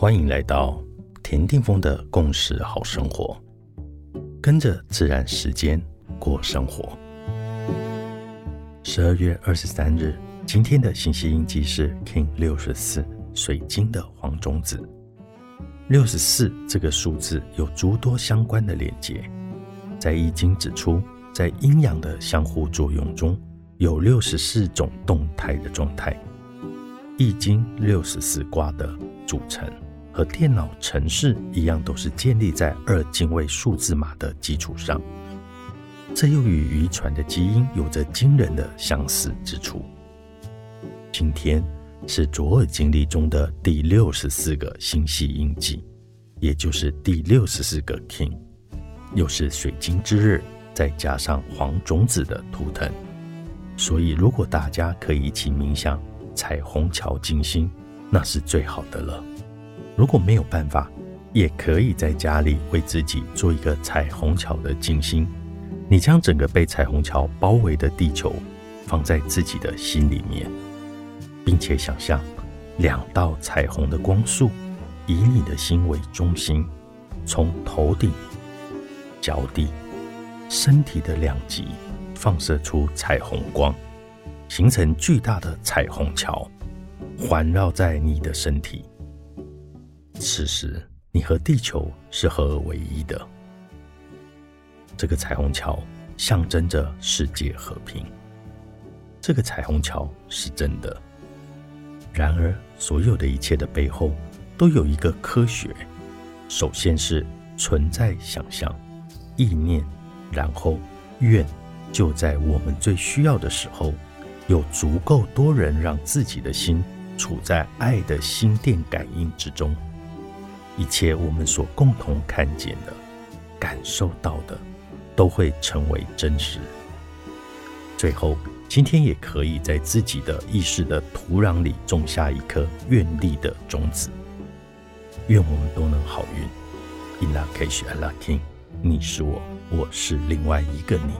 欢迎来到田定峰的共识好生活，跟着自然时间过生活。十二月二十三日，今天的信息印记是 King 六十四，水晶的黄种子。六十四这个数字有诸多相关的连接，在易经指出，在阴阳的相互作用中，有六十四种动态的状态。易经六十四卦的组成和电脑程式一样，都是建立在二进位数字码的基础上，这又与遗传的基因有着惊人的相似之处。今天。是左耳经历中的第六十四个星系印记，也就是第六十四个 King，又是水晶之日，再加上黄种子的图腾，所以如果大家可以一起冥想彩虹桥静心，那是最好的了。如果没有办法，也可以在家里为自己做一个彩虹桥的静心。你将整个被彩虹桥包围的地球放在自己的心里面。并且想象两道彩虹的光束，以你的心为中心，从头顶、脚底、身体的两极放射出彩虹光，形成巨大的彩虹桥，环绕在你的身体。此时，你和地球是合而为一的。这个彩虹桥象征着世界和平。这个彩虹桥是真的。然而，所有的一切的背后都有一个科学。首先是存在想象、意念，然后愿就在我们最需要的时候，有足够多人让自己的心处在爱的心电感应之中。一切我们所共同看见的、感受到的，都会成为真实。最后。今天也可以在自己的意识的土壤里种下一颗愿力的种子。愿我们都能好运。In la case, Allah King，你是我，我是另外一个你。